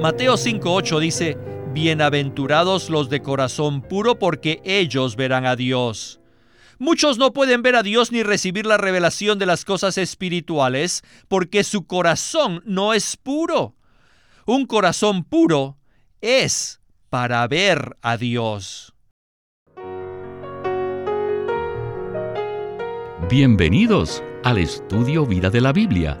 Mateo 5.8 dice, Bienaventurados los de corazón puro porque ellos verán a Dios. Muchos no pueden ver a Dios ni recibir la revelación de las cosas espirituales porque su corazón no es puro. Un corazón puro es para ver a Dios. Bienvenidos al estudio Vida de la Biblia,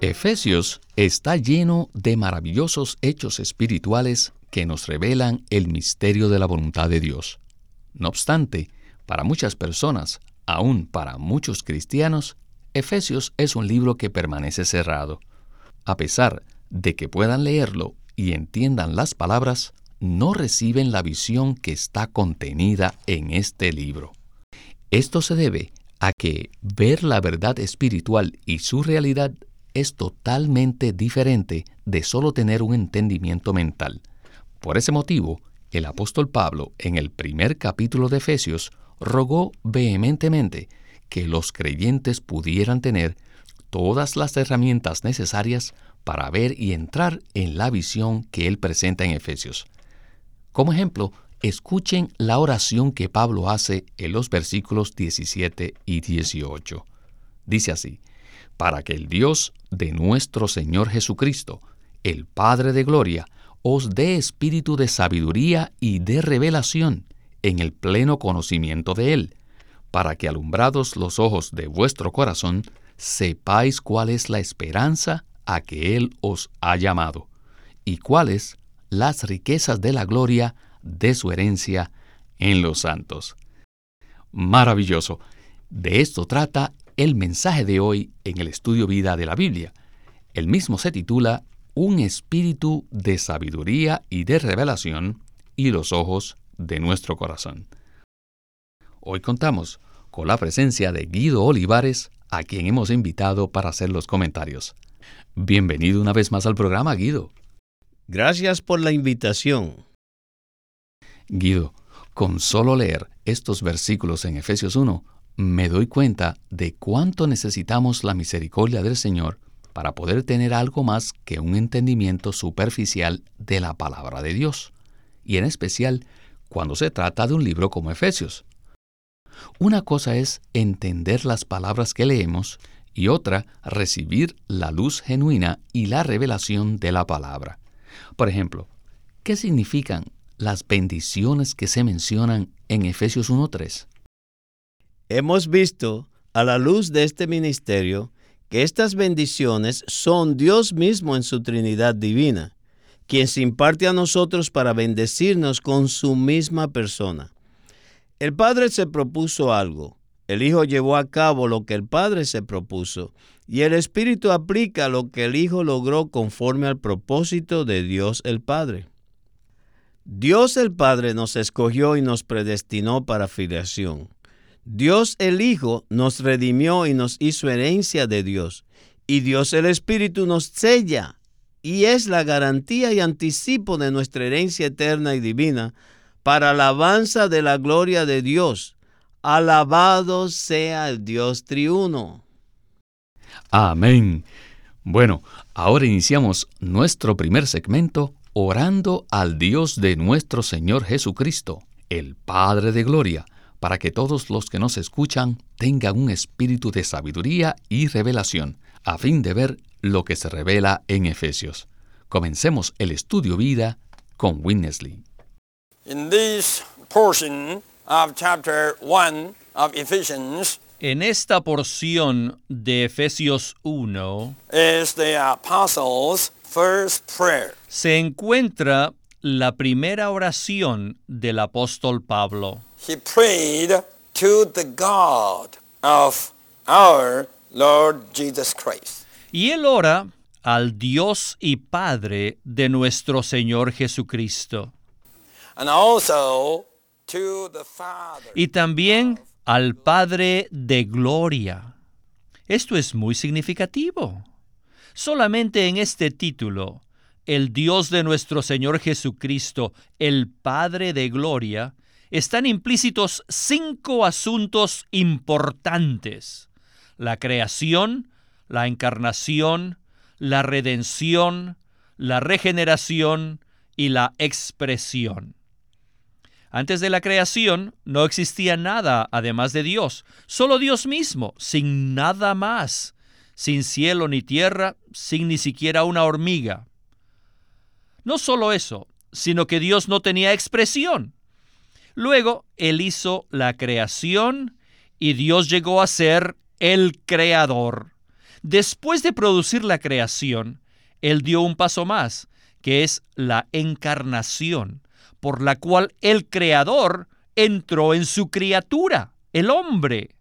Efesios está lleno de maravillosos hechos espirituales que nos revelan el misterio de la voluntad de Dios. No obstante, para muchas personas, aún para muchos cristianos, Efesios es un libro que permanece cerrado. A pesar de que puedan leerlo y entiendan las palabras, no reciben la visión que está contenida en este libro. Esto se debe a que ver la verdad espiritual y su realidad es totalmente diferente de solo tener un entendimiento mental. Por ese motivo, el apóstol Pablo, en el primer capítulo de Efesios, rogó vehementemente que los creyentes pudieran tener todas las herramientas necesarias para ver y entrar en la visión que él presenta en Efesios. Como ejemplo, escuchen la oración que Pablo hace en los versículos 17 y 18. Dice así, para que el Dios de nuestro Señor Jesucristo, el Padre de Gloria, os dé espíritu de sabiduría y de revelación en el pleno conocimiento de Él, para que alumbrados los ojos de vuestro corazón, sepáis cuál es la esperanza a que Él os ha llamado, y cuáles las riquezas de la gloria de su herencia en los santos. Maravilloso. De esto trata el mensaje de hoy en el estudio vida de la Biblia. El mismo se titula Un espíritu de sabiduría y de revelación y los ojos de nuestro corazón. Hoy contamos con la presencia de Guido Olivares, a quien hemos invitado para hacer los comentarios. Bienvenido una vez más al programa, Guido. Gracias por la invitación. Guido, con solo leer estos versículos en Efesios 1, me doy cuenta de cuánto necesitamos la misericordia del Señor para poder tener algo más que un entendimiento superficial de la palabra de Dios, y en especial cuando se trata de un libro como Efesios. Una cosa es entender las palabras que leemos y otra recibir la luz genuina y la revelación de la palabra. Por ejemplo, ¿qué significan las bendiciones que se mencionan en Efesios 1.3? Hemos visto, a la luz de este ministerio, que estas bendiciones son Dios mismo en su Trinidad divina, quien se imparte a nosotros para bendecirnos con su misma persona. El Padre se propuso algo, el Hijo llevó a cabo lo que el Padre se propuso, y el Espíritu aplica lo que el Hijo logró conforme al propósito de Dios el Padre. Dios el Padre nos escogió y nos predestinó para filiación. Dios el Hijo nos redimió y nos hizo herencia de Dios. Y Dios el Espíritu nos sella y es la garantía y anticipo de nuestra herencia eterna y divina para alabanza de la gloria de Dios. Alabado sea el Dios triuno. Amén. Bueno, ahora iniciamos nuestro primer segmento orando al Dios de nuestro Señor Jesucristo, el Padre de Gloria, para que todos los que nos escuchan tengan un espíritu de sabiduría y revelación, a fin de ver lo que se revela en Efesios. Comencemos el estudio vida con Winnesley. In this portion of chapter 1 of Ephesians, En esta porción de Efesios 1 is the apostles' first prayer. se encuentra la primera oración del apóstol Pablo. He prayed to the God of our Lord Jesus Christ. Y él ora al Dios y Padre de nuestro Señor Jesucristo. and also to the Father. y también al Padre de Gloria. Esto es muy significativo. Solamente en este título, el Dios de nuestro Señor Jesucristo, el Padre de Gloria, están implícitos cinco asuntos importantes. La creación, la encarnación, la redención, la regeneración y la expresión. Antes de la creación no existía nada además de Dios, solo Dios mismo, sin nada más, sin cielo ni tierra, sin ni siquiera una hormiga. No solo eso, sino que Dios no tenía expresión. Luego Él hizo la creación y Dios llegó a ser el creador. Después de producir la creación, Él dio un paso más, que es la encarnación, por la cual el creador entró en su criatura, el hombre.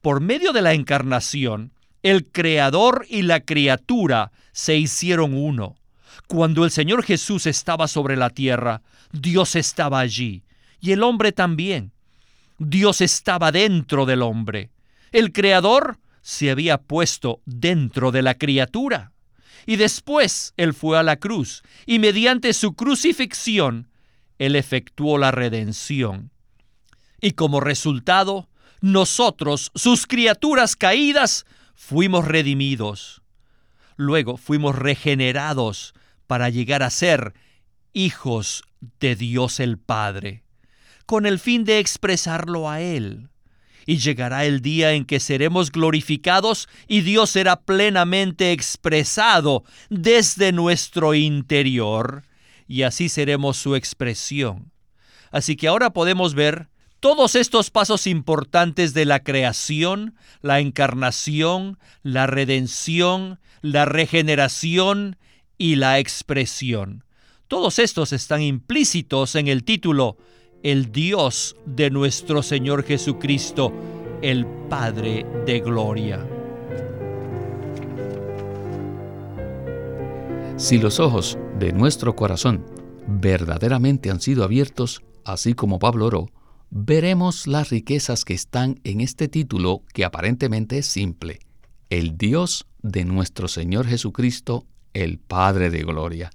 Por medio de la encarnación, el creador y la criatura se hicieron uno. Cuando el Señor Jesús estaba sobre la tierra, Dios estaba allí, y el hombre también. Dios estaba dentro del hombre. El Creador se había puesto dentro de la criatura. Y después Él fue a la cruz, y mediante su crucifixión, Él efectuó la redención. Y como resultado, nosotros, sus criaturas caídas, fuimos redimidos. Luego fuimos regenerados para llegar a ser hijos de Dios el Padre, con el fin de expresarlo a Él. Y llegará el día en que seremos glorificados y Dios será plenamente expresado desde nuestro interior, y así seremos su expresión. Así que ahora podemos ver todos estos pasos importantes de la creación, la encarnación, la redención, la regeneración y la expresión. Todos estos están implícitos en el título El Dios de nuestro Señor Jesucristo, el Padre de Gloria. Si los ojos de nuestro corazón verdaderamente han sido abiertos, así como Pablo oró, veremos las riquezas que están en este título que aparentemente es simple, el Dios de nuestro Señor Jesucristo, el Padre de Gloria.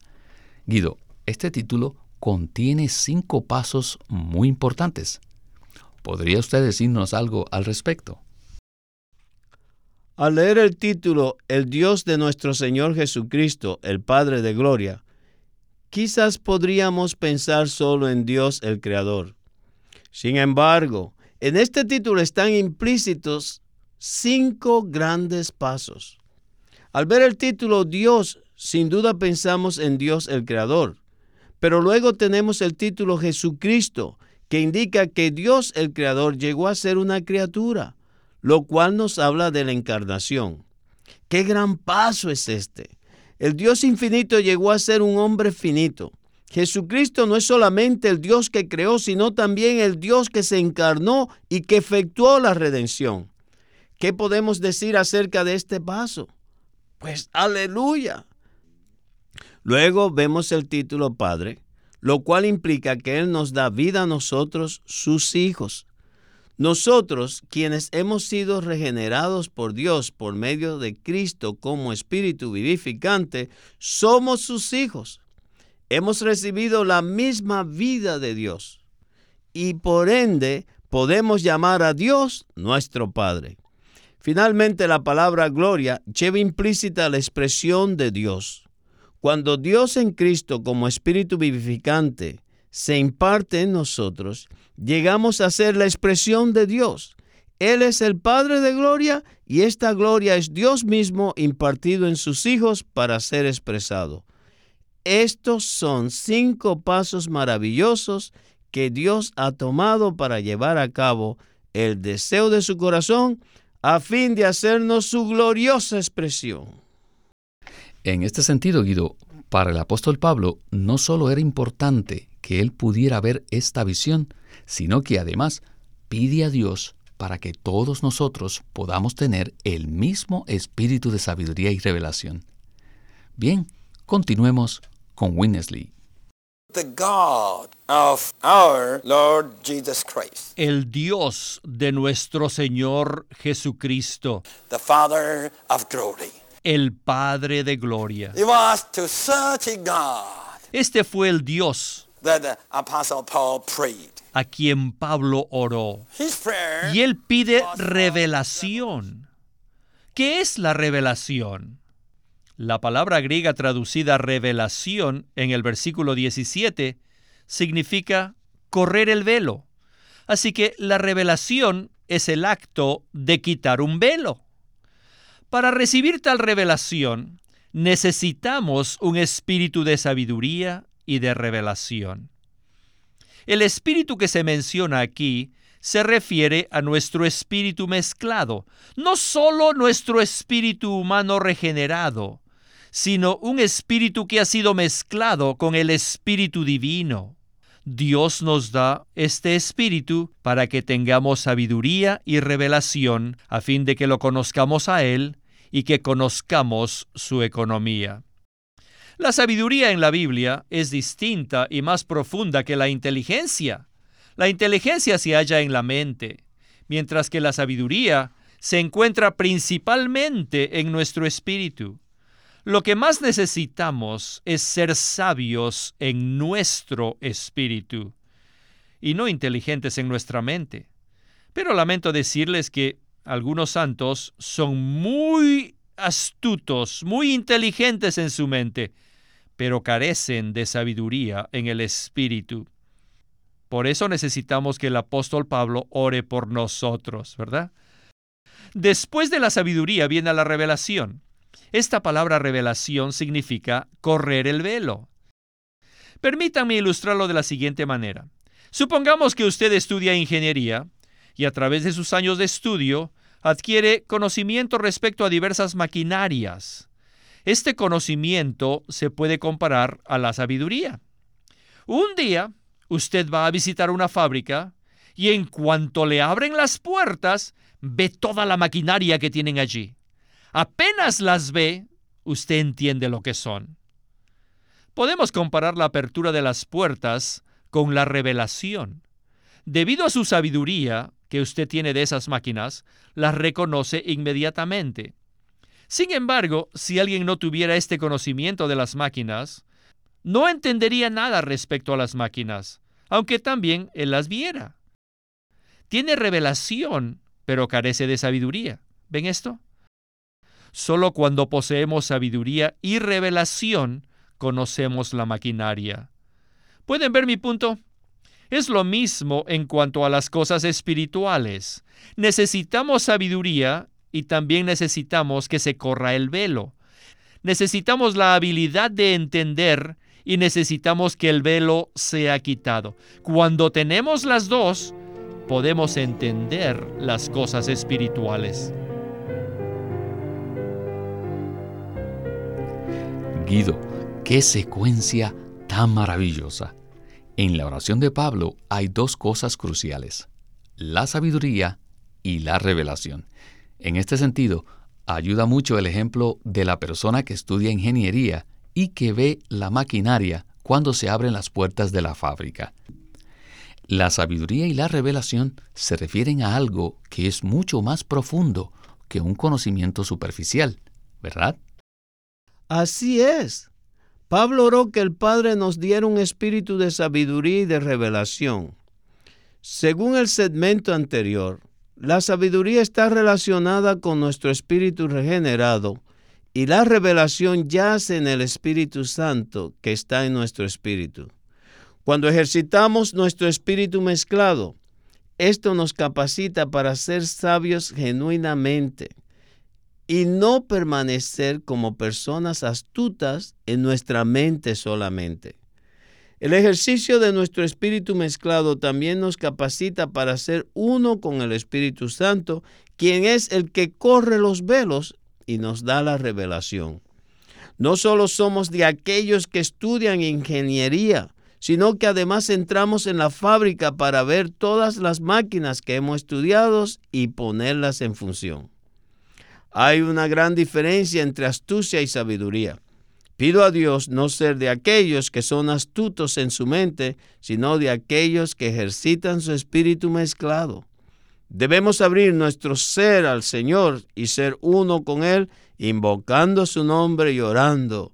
Guido, este título contiene cinco pasos muy importantes. ¿Podría usted decirnos algo al respecto? Al leer el título El Dios de nuestro Señor Jesucristo, el Padre de Gloria, quizás podríamos pensar solo en Dios el Creador. Sin embargo, en este título están implícitos cinco grandes pasos. Al ver el título Dios, sin duda pensamos en Dios el Creador, pero luego tenemos el título Jesucristo, que indica que Dios el Creador llegó a ser una criatura, lo cual nos habla de la encarnación. ¿Qué gran paso es este? El Dios infinito llegó a ser un hombre finito. Jesucristo no es solamente el Dios que creó, sino también el Dios que se encarnó y que efectuó la redención. ¿Qué podemos decir acerca de este paso? Pues aleluya. Luego vemos el título Padre, lo cual implica que Él nos da vida a nosotros, sus hijos. Nosotros, quienes hemos sido regenerados por Dios por medio de Cristo como Espíritu vivificante, somos sus hijos hemos recibido la misma vida de Dios y por ende podemos llamar a Dios nuestro Padre. Finalmente la palabra gloria lleva implícita la expresión de Dios. Cuando Dios en Cristo como Espíritu vivificante se imparte en nosotros, llegamos a ser la expresión de Dios. Él es el Padre de gloria y esta gloria es Dios mismo impartido en sus hijos para ser expresado. Estos son cinco pasos maravillosos que Dios ha tomado para llevar a cabo el deseo de su corazón a fin de hacernos su gloriosa expresión. En este sentido, Guido, para el apóstol Pablo no solo era importante que él pudiera ver esta visión, sino que además pide a Dios para que todos nosotros podamos tener el mismo espíritu de sabiduría y revelación. Bien, continuemos con Winnesley. The God of our Lord Jesus Christ, el Dios de nuestro Señor Jesucristo, the Father of glory. El Padre de gloria. It was to such a God Este fue el Dios that the Apostle Paul prayed. a quien Pablo oró. His prayer Y él pide revelación. ¿Qué es la revelación? La palabra griega traducida revelación en el versículo 17 significa correr el velo. Así que la revelación es el acto de quitar un velo. Para recibir tal revelación, necesitamos un espíritu de sabiduría y de revelación. El espíritu que se menciona aquí se refiere a nuestro espíritu mezclado, no solo nuestro espíritu humano regenerado, sino un espíritu que ha sido mezclado con el espíritu divino. Dios nos da este espíritu para que tengamos sabiduría y revelación a fin de que lo conozcamos a Él y que conozcamos su economía. La sabiduría en la Biblia es distinta y más profunda que la inteligencia. La inteligencia se halla en la mente, mientras que la sabiduría se encuentra principalmente en nuestro espíritu. Lo que más necesitamos es ser sabios en nuestro espíritu y no inteligentes en nuestra mente. Pero lamento decirles que algunos santos son muy astutos, muy inteligentes en su mente, pero carecen de sabiduría en el espíritu. Por eso necesitamos que el apóstol Pablo ore por nosotros, ¿verdad? Después de la sabiduría viene la revelación. Esta palabra revelación significa correr el velo. Permítanme ilustrarlo de la siguiente manera. Supongamos que usted estudia ingeniería y a través de sus años de estudio adquiere conocimiento respecto a diversas maquinarias. Este conocimiento se puede comparar a la sabiduría. Un día, usted va a visitar una fábrica y en cuanto le abren las puertas, ve toda la maquinaria que tienen allí. Apenas las ve, usted entiende lo que son. Podemos comparar la apertura de las puertas con la revelación. Debido a su sabiduría que usted tiene de esas máquinas, las reconoce inmediatamente. Sin embargo, si alguien no tuviera este conocimiento de las máquinas, no entendería nada respecto a las máquinas, aunque también él las viera. Tiene revelación, pero carece de sabiduría. ¿Ven esto? Solo cuando poseemos sabiduría y revelación conocemos la maquinaria. ¿Pueden ver mi punto? Es lo mismo en cuanto a las cosas espirituales. Necesitamos sabiduría y también necesitamos que se corra el velo. Necesitamos la habilidad de entender y necesitamos que el velo sea quitado. Cuando tenemos las dos, podemos entender las cosas espirituales. Qué secuencia tan maravillosa. En la oración de Pablo hay dos cosas cruciales, la sabiduría y la revelación. En este sentido, ayuda mucho el ejemplo de la persona que estudia ingeniería y que ve la maquinaria cuando se abren las puertas de la fábrica. La sabiduría y la revelación se refieren a algo que es mucho más profundo que un conocimiento superficial, ¿verdad? Así es. Pablo oró que el Padre nos diera un espíritu de sabiduría y de revelación. Según el segmento anterior, la sabiduría está relacionada con nuestro espíritu regenerado y la revelación yace en el Espíritu Santo que está en nuestro espíritu. Cuando ejercitamos nuestro espíritu mezclado, esto nos capacita para ser sabios genuinamente y no permanecer como personas astutas en nuestra mente solamente. El ejercicio de nuestro espíritu mezclado también nos capacita para ser uno con el Espíritu Santo, quien es el que corre los velos y nos da la revelación. No solo somos de aquellos que estudian ingeniería, sino que además entramos en la fábrica para ver todas las máquinas que hemos estudiado y ponerlas en función. Hay una gran diferencia entre astucia y sabiduría. Pido a Dios no ser de aquellos que son astutos en su mente, sino de aquellos que ejercitan su espíritu mezclado. Debemos abrir nuestro ser al Señor y ser uno con Él, invocando su nombre y orando.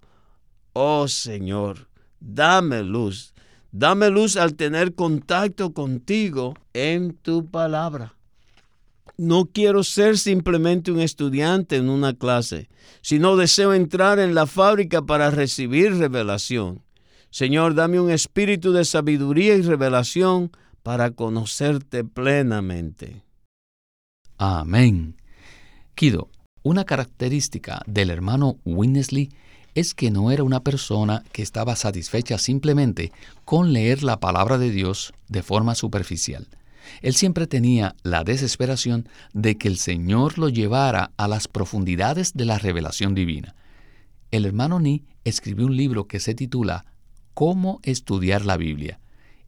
Oh Señor, dame luz. Dame luz al tener contacto contigo en tu palabra. No quiero ser simplemente un estudiante en una clase, sino deseo entrar en la fábrica para recibir revelación. Señor, dame un espíritu de sabiduría y revelación para conocerte plenamente. Amén. Kido, una característica del hermano Winnesley es que no era una persona que estaba satisfecha simplemente con leer la palabra de Dios de forma superficial. Él siempre tenía la desesperación de que el Señor lo llevara a las profundidades de la revelación divina. El hermano Ni escribió un libro que se titula Cómo estudiar la Biblia,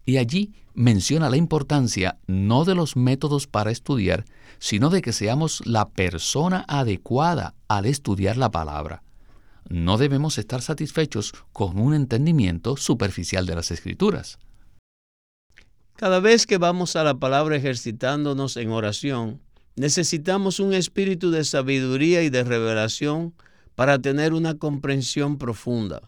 y allí menciona la importancia no de los métodos para estudiar, sino de que seamos la persona adecuada al estudiar la palabra. No debemos estar satisfechos con un entendimiento superficial de las escrituras. Cada vez que vamos a la palabra ejercitándonos en oración, necesitamos un espíritu de sabiduría y de revelación para tener una comprensión profunda.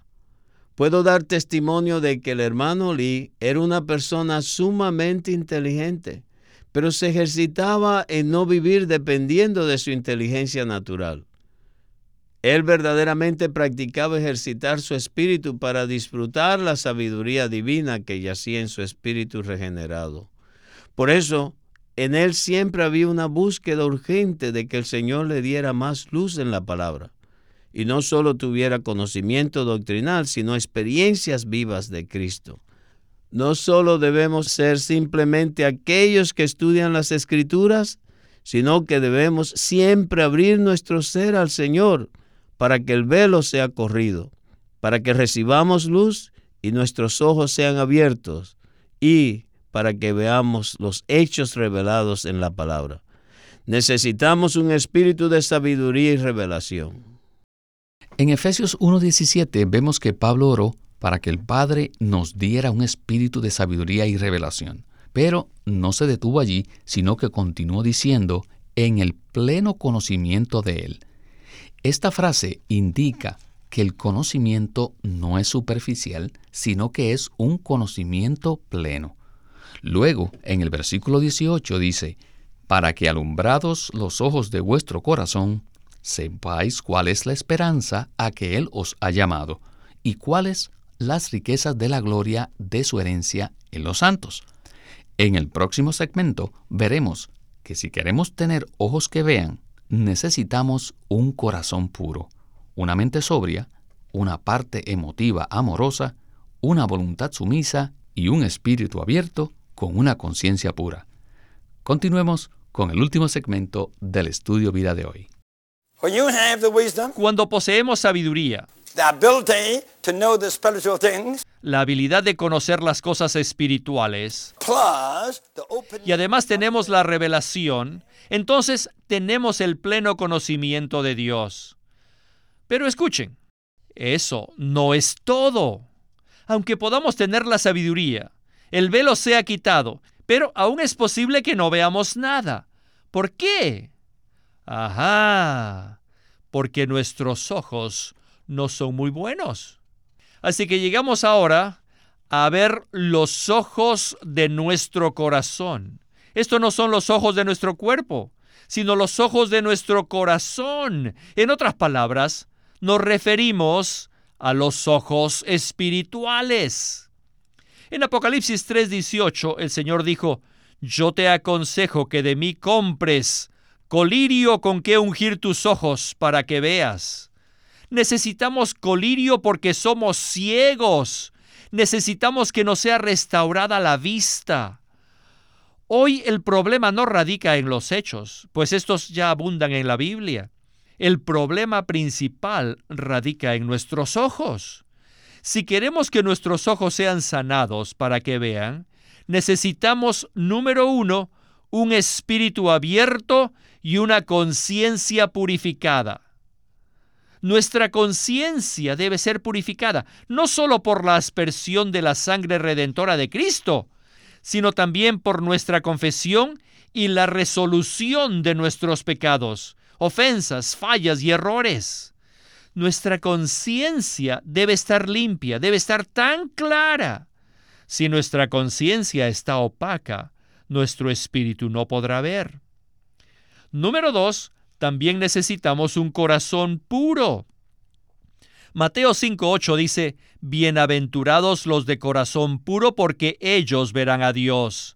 Puedo dar testimonio de que el hermano Lee era una persona sumamente inteligente, pero se ejercitaba en no vivir dependiendo de su inteligencia natural. Él verdaderamente practicaba ejercitar su espíritu para disfrutar la sabiduría divina que yacía en su espíritu regenerado. Por eso, en él siempre había una búsqueda urgente de que el Señor le diera más luz en la palabra, y no solo tuviera conocimiento doctrinal, sino experiencias vivas de Cristo. No solo debemos ser simplemente aquellos que estudian las escrituras, sino que debemos siempre abrir nuestro ser al Señor, para que el velo sea corrido, para que recibamos luz y nuestros ojos sean abiertos y para que veamos los hechos revelados en la palabra. Necesitamos un espíritu de sabiduría y revelación. En Efesios 1.17 vemos que Pablo oró para que el Padre nos diera un espíritu de sabiduría y revelación. Pero no se detuvo allí, sino que continuó diciendo, en el pleno conocimiento de Él. Esta frase indica que el conocimiento no es superficial, sino que es un conocimiento pleno. Luego, en el versículo 18 dice, para que alumbrados los ojos de vuestro corazón, sepáis cuál es la esperanza a que Él os ha llamado, y cuáles las riquezas de la gloria de su herencia en los santos. En el próximo segmento veremos que si queremos tener ojos que vean, necesitamos un corazón puro, una mente sobria, una parte emotiva amorosa, una voluntad sumisa y un espíritu abierto con una conciencia pura. Continuemos con el último segmento del estudio vida de hoy. Cuando poseemos sabiduría, la habilidad de conocer las cosas espirituales, y además tenemos la revelación, entonces tenemos el pleno conocimiento de Dios. Pero escuchen, eso no es todo. Aunque podamos tener la sabiduría, el velo se ha quitado, pero aún es posible que no veamos nada. ¿Por qué? Ajá, porque nuestros ojos no son muy buenos. Así que llegamos ahora a ver los ojos de nuestro corazón. Estos no son los ojos de nuestro cuerpo, sino los ojos de nuestro corazón. En otras palabras, nos referimos a los ojos espirituales. En Apocalipsis 3:18 el Señor dijo, Yo te aconsejo que de mí compres colirio con que ungir tus ojos para que veas. Necesitamos colirio porque somos ciegos. Necesitamos que nos sea restaurada la vista. Hoy el problema no radica en los hechos, pues estos ya abundan en la Biblia. El problema principal radica en nuestros ojos. Si queremos que nuestros ojos sean sanados para que vean, necesitamos, número uno, un espíritu abierto y una conciencia purificada. Nuestra conciencia debe ser purificada, no solo por la aspersión de la sangre redentora de Cristo, sino también por nuestra confesión y la resolución de nuestros pecados, ofensas, fallas y errores. Nuestra conciencia debe estar limpia, debe estar tan clara. Si nuestra conciencia está opaca, nuestro espíritu no podrá ver. Número dos, también necesitamos un corazón puro. Mateo 5.8 dice, Bienaventurados los de corazón puro porque ellos verán a Dios.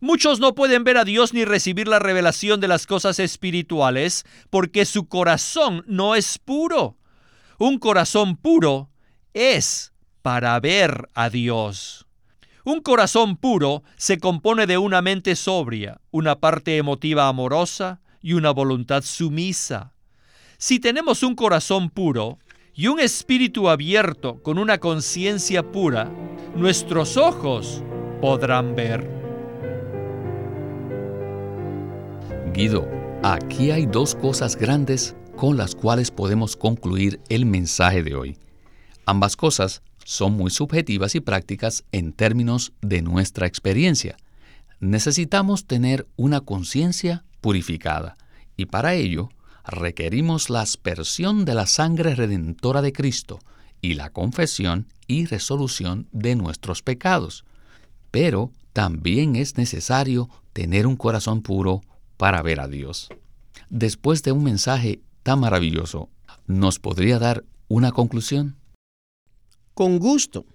Muchos no pueden ver a Dios ni recibir la revelación de las cosas espirituales porque su corazón no es puro. Un corazón puro es para ver a Dios. Un corazón puro se compone de una mente sobria, una parte emotiva amorosa y una voluntad sumisa. Si tenemos un corazón puro y un espíritu abierto con una conciencia pura, nuestros ojos podrán ver. Guido, aquí hay dos cosas grandes con las cuales podemos concluir el mensaje de hoy. Ambas cosas son muy subjetivas y prácticas en términos de nuestra experiencia. Necesitamos tener una conciencia purificada y para ello requerimos la aspersión de la sangre redentora de Cristo y la confesión y resolución de nuestros pecados. Pero también es necesario tener un corazón puro para ver a Dios. Después de un mensaje tan maravilloso, ¿nos podría dar una conclusión? Con gusto.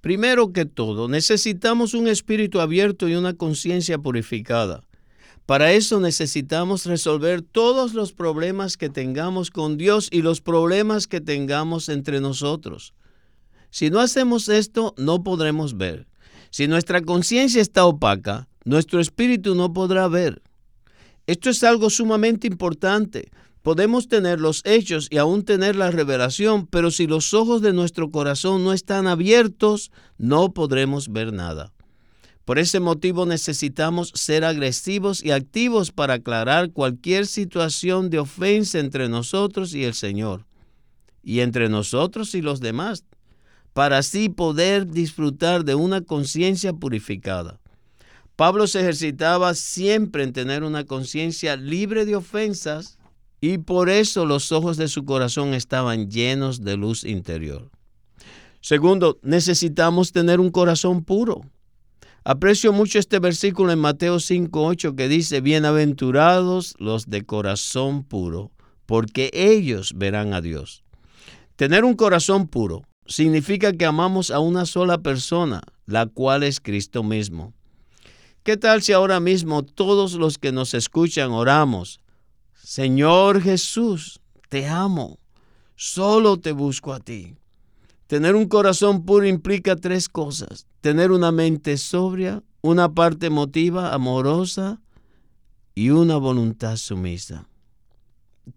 Primero que todo, necesitamos un espíritu abierto y una conciencia purificada. Para eso necesitamos resolver todos los problemas que tengamos con Dios y los problemas que tengamos entre nosotros. Si no hacemos esto, no podremos ver. Si nuestra conciencia está opaca, nuestro espíritu no podrá ver. Esto es algo sumamente importante Podemos tener los hechos y aún tener la revelación, pero si los ojos de nuestro corazón no están abiertos, no podremos ver nada. Por ese motivo necesitamos ser agresivos y activos para aclarar cualquier situación de ofensa entre nosotros y el Señor, y entre nosotros y los demás, para así poder disfrutar de una conciencia purificada. Pablo se ejercitaba siempre en tener una conciencia libre de ofensas y por eso los ojos de su corazón estaban llenos de luz interior. Segundo, necesitamos tener un corazón puro. Aprecio mucho este versículo en Mateo 5:8 que dice, Bienaventurados los de corazón puro, porque ellos verán a Dios. Tener un corazón puro significa que amamos a una sola persona, la cual es Cristo mismo. ¿Qué tal si ahora mismo todos los que nos escuchan oramos Señor Jesús, te amo, solo te busco a ti. Tener un corazón puro implica tres cosas. Tener una mente sobria, una parte emotiva, amorosa y una voluntad sumisa.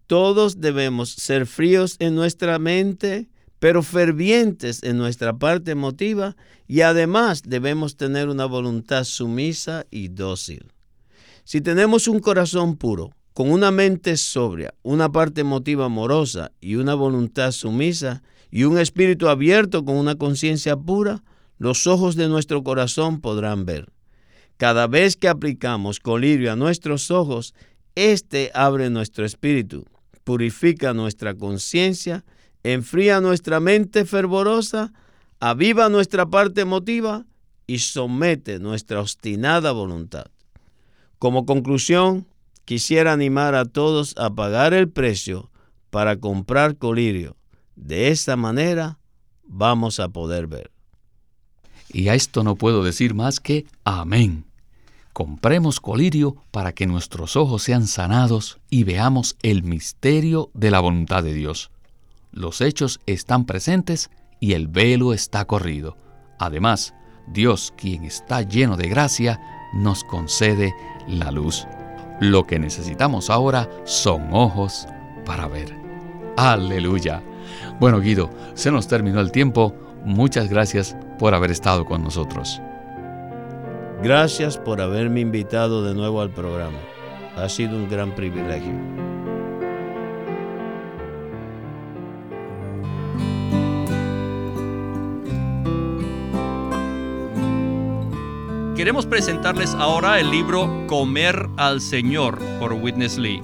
Todos debemos ser fríos en nuestra mente, pero fervientes en nuestra parte emotiva y además debemos tener una voluntad sumisa y dócil. Si tenemos un corazón puro, con una mente sobria, una parte emotiva amorosa y una voluntad sumisa y un espíritu abierto con una conciencia pura, los ojos de nuestro corazón podrán ver. Cada vez que aplicamos colirio a nuestros ojos, éste abre nuestro espíritu, purifica nuestra conciencia, enfría nuestra mente fervorosa, aviva nuestra parte emotiva y somete nuestra obstinada voluntad. Como conclusión, quisiera animar a todos a pagar el precio para comprar colirio. De esta manera vamos a poder ver. Y a esto no puedo decir más que amén. Compremos colirio para que nuestros ojos sean sanados y veamos el misterio de la voluntad de Dios. Los hechos están presentes y el velo está corrido. Además, Dios, quien está lleno de gracia, nos concede la luz. Lo que necesitamos ahora son ojos para ver. Aleluya. Bueno, Guido, se nos terminó el tiempo muchas gracias por haber estado con nosotros. Gracias por haberme invitado de nuevo al programa. Ha sido un gran privilegio. Queremos presentarles ahora el libro Comer al Señor por Witness Lee.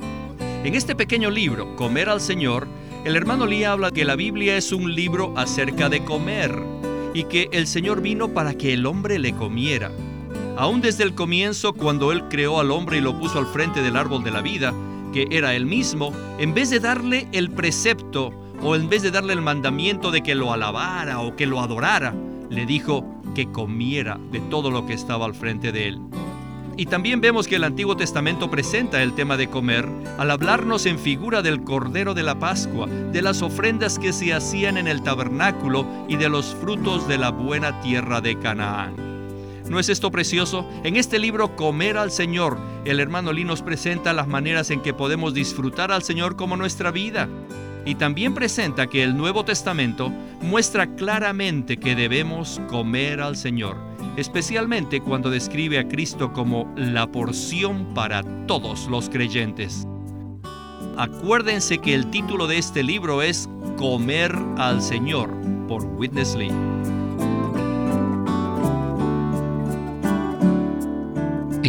En este pequeño libro, Comer al Señor, el hermano Lee habla que la Biblia es un libro acerca de comer y que el Señor vino para que el hombre le comiera. Aún desde el comienzo, cuando Él creó al hombre y lo puso al frente del árbol de la vida, que era Él mismo, en vez de darle el precepto o en vez de darle el mandamiento de que lo alabara o que lo adorara, le dijo que comiera de todo lo que estaba al frente de Él. Y también vemos que el Antiguo Testamento presenta el tema de comer al hablarnos en figura del Cordero de la Pascua, de las ofrendas que se hacían en el tabernáculo y de los frutos de la buena tierra de Canaán. ¿No es esto precioso? En este libro Comer al Señor, el hermano Lee nos presenta las maneras en que podemos disfrutar al Señor como nuestra vida. Y también presenta que el Nuevo Testamento muestra claramente que debemos comer al Señor, especialmente cuando describe a Cristo como la porción para todos los creyentes. Acuérdense que el título de este libro es Comer al Señor por Witness Lee.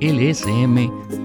lsm.org.